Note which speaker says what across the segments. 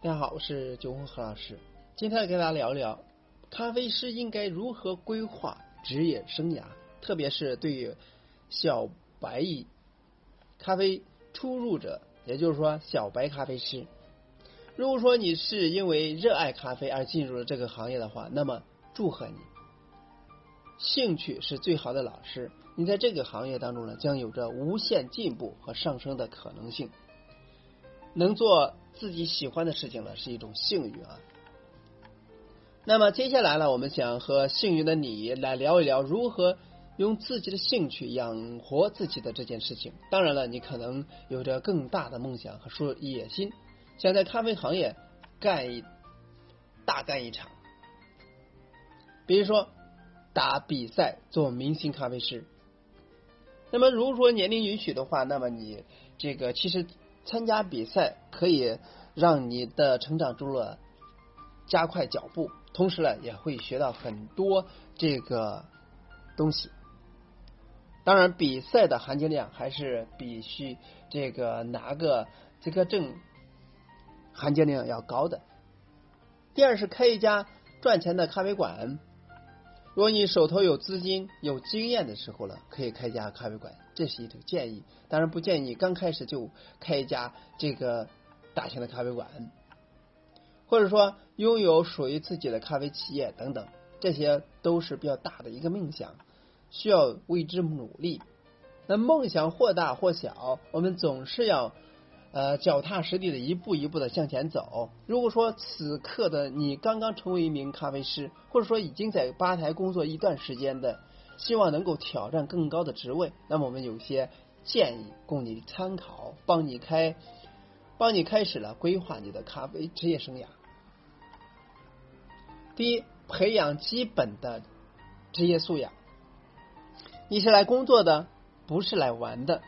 Speaker 1: 大家好，我是九红何老师。今天跟大家聊一聊咖啡师应该如何规划职业生涯，特别是对于小白咖啡初入者，也就是说小白咖啡师。如果说你是因为热爱咖啡而进入了这个行业的话，那么祝贺你，兴趣是最好的老师。你在这个行业当中呢，将有着无限进步和上升的可能性。能做自己喜欢的事情呢，是一种幸运啊。那么接下来呢，我们想和幸运的你来聊一聊如何用自己的兴趣养活自己的这件事情。当然了，你可能有着更大的梦想和说野心，想在咖啡行业干一大干一场，比如说打比赛做明星咖啡师。那么如果说年龄允许的话，那么你这个其实。参加比赛可以让你的成长中了加快脚步，同时呢也会学到很多这个东西。当然，比赛的含金量还是必须这个拿个资格证含金量要高的。第二是开一家赚钱的咖啡馆。如果你手头有资金、有经验的时候了，可以开一家咖啡馆，这是一种建议。当然不建议刚开始就开一家这个大型的咖啡馆，或者说拥有属于自己的咖啡企业等等，这些都是比较大的一个梦想，需要为之努力。那梦想或大或小，我们总是要。呃，脚踏实地的一步一步的向前走。如果说此刻的你刚刚成为一名咖啡师，或者说已经在吧台工作一段时间的，希望能够挑战更高的职位，那么我们有些建议供你参考，帮你开，帮你开始了规划你的咖啡职业生涯。第一，培养基本的职业素养。你是来工作的，不是来玩的。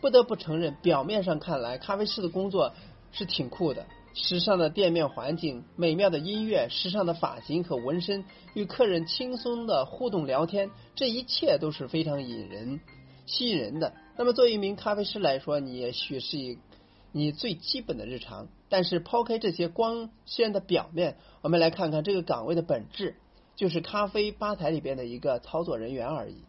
Speaker 1: 不得不承认，表面上看来，咖啡师的工作是挺酷的。时尚的店面环境、美妙的音乐、时尚的发型和纹身，与客人轻松的互动聊天，这一切都是非常引人、吸引人的。那么，作为一名咖啡师来说，你也许是一你最基本的日常。但是，抛开这些光鲜的表面，我们来看看这个岗位的本质，就是咖啡吧台里边的一个操作人员而已。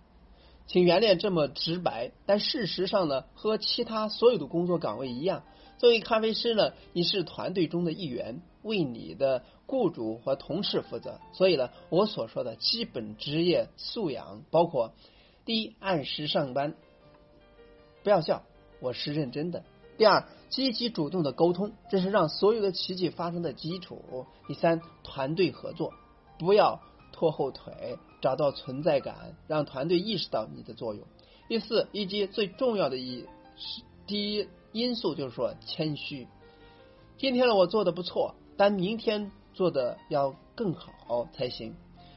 Speaker 1: 请原谅这么直白，但事实上呢，和其他所有的工作岗位一样，作为咖啡师呢，你是团队中的一员，为你的雇主和同事负责。所以呢，我所说的基本职业素养包括：第一，按时上班，不要笑，我是认真的；第二，积极主动的沟通，这是让所有的奇迹发生的基础；第三，团队合作，不要。拖后腿，找到存在感，让团队意识到你的作用。第四，以及最重要的一第一因素就是说谦虚。今天呢，我做的不错，但明天做的要更好才行。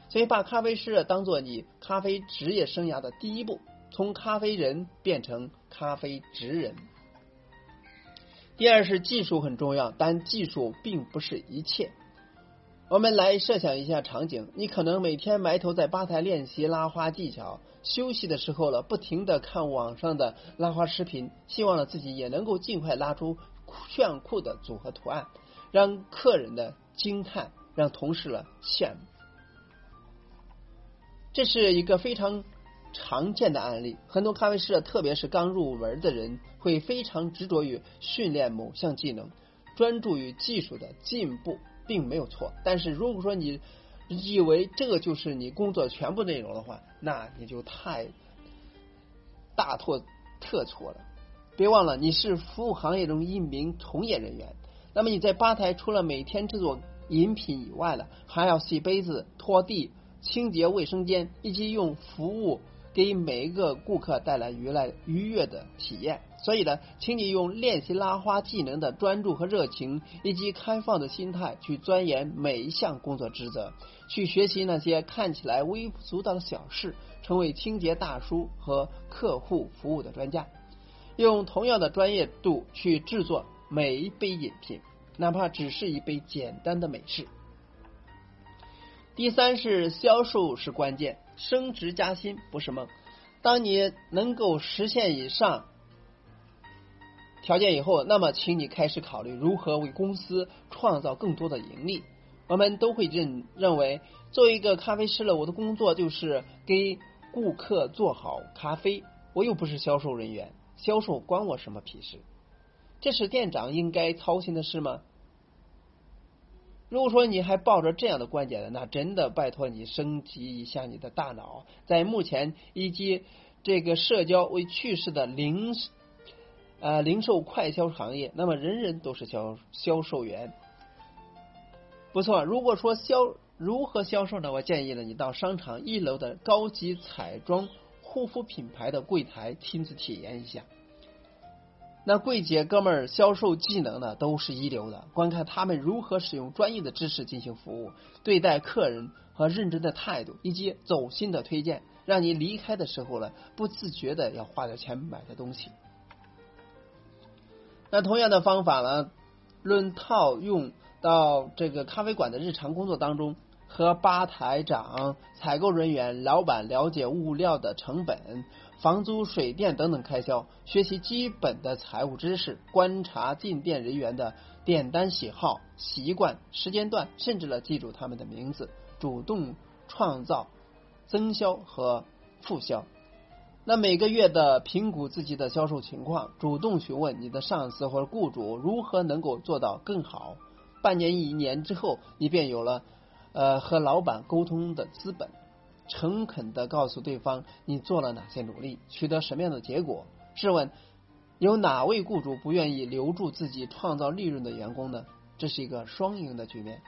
Speaker 1: 所以，把咖啡师当做你咖啡职业生涯的第一步，从咖啡人变成咖啡职人。第二是技术很重要，但技术并不是一切。我们来设想一下场景：你可能每天埋头在吧台练习拉花技巧，休息的时候了，不停的看网上的拉花视频，希望呢自己也能够尽快拉出炫酷的组合图案，让客人的惊叹，让同事了羡慕。这是一个非常常见的案例，很多咖啡师，特别是刚入门的人，会非常执着于训练某项技能，专注于技术的进步。并没有错，但是如果说你以为这个就是你工作全部内容的话，那你就太大错特错了。别忘了，你是服务行业中一名从业人员。那么你在吧台除了每天制作饮品以外呢，还要洗杯子、拖地、清洁卫生间，以及用服务。给每一个顾客带来愉来愉悦的体验，所以呢，请你用练习拉花技能的专注和热情，以及开放的心态去钻研每一项工作职责，去学习那些看起来微不足道的小事，成为清洁大叔和客户服务的专家，用同样的专业度去制作每一杯饮品，哪怕只是一杯简单的美式。第三是销售是关键。升职加薪不是梦，当你能够实现以上条件以后，那么请你开始考虑如何为公司创造更多的盈利。我们都会认认为，作为一个咖啡师了，我的工作就是给顾客做好咖啡，我又不是销售人员，销售关我什么屁事？这是店长应该操心的事吗？如果说你还抱着这样的观点的，那真的拜托你升级一下你的大脑。在目前以及这个社交为趋势的零呃零售快销行业，那么人人都是销销售员。不错，如果说销如何销售呢？我建议呢，你到商场一楼的高级彩妆护肤品牌的柜台亲自体验一下。那柜姐哥们儿销售技能呢都是一流的，观看他们如何使用专业的知识进行服务，对待客人和认真的态度，以及走心的推荐，让你离开的时候呢不自觉的要花点钱买的东西。那同样的方法呢，论套用到这个咖啡馆的日常工作当中，和吧台长、采购人员、老板了解物料的成本。房租、水电等等开销，学习基本的财务知识，观察进店人员的点单喜好、习惯、时间段，甚至了记住他们的名字，主动创造增销和复销。那每个月的评估自己的销售情况，主动询问你的上司或者雇主如何能够做到更好。半年、一年之后，你便有了呃和老板沟通的资本。诚恳的告诉对方你做了哪些努力，取得什么样的结果。试问，有哪位雇主不愿意留住自己创造利润的员工呢？这是一个双赢的局面。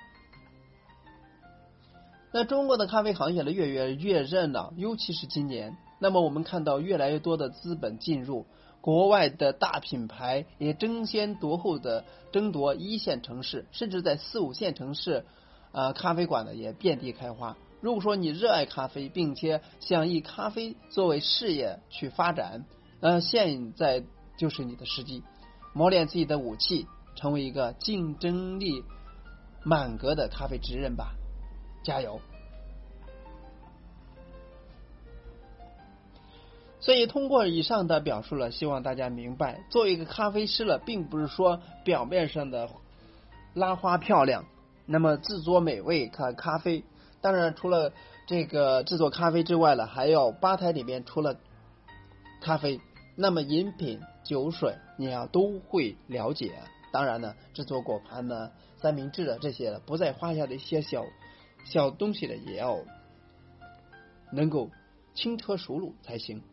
Speaker 1: 那中国的咖啡行业呢，越越越热闹，尤其是今年。那么我们看到越来越多的资本进入，国外的大品牌也争先夺后的争夺一线城市，甚至在四五线城市，呃，咖啡馆呢也遍地开花。如果说你热爱咖啡，并且想以咖啡作为事业去发展，呃，现在就是你的时机，磨练自己的武器，成为一个竞争力满格的咖啡职人吧，加油！所以通过以上的表述了，希望大家明白，作为一个咖啡师了，并不是说表面上的拉花漂亮，那么制作美味咖咖啡。当然，除了这个制作咖啡之外了，还要吧台里面除了咖啡，那么饮品、酒水你要都会了解。当然呢，制作果盘呢、三明治的这些不在话下的一些小小东西的，也要能够轻车熟路才行。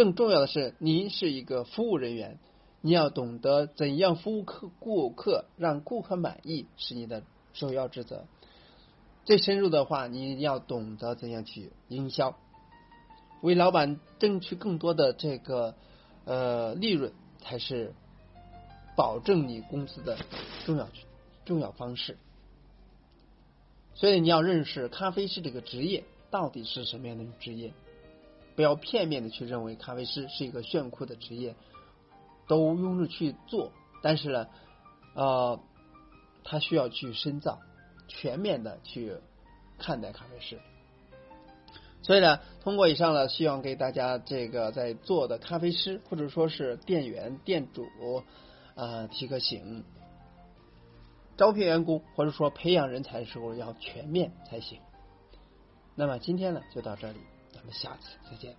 Speaker 1: 更重要的是，您是一个服务人员，你要懂得怎样服务客顾客，让顾客满意是你的首要职责。最深入的话，你要懂得怎样去营销，为老板争取更多的这个呃利润，才是保证你公司的重要重要方式。所以你要认识咖啡师这个职业到底是什么样的职业，不要片面的去认为咖啡师是一个炫酷的职业，都拥着去做，但是呢，呃，他需要去深造。全面的去看待咖啡师，所以呢，通过以上呢，希望给大家这个在做的咖啡师或者说是店员、店主啊提个醒，招聘员工或者说培养人才的时候要全面才行。那么今天呢就到这里，咱们下次再见。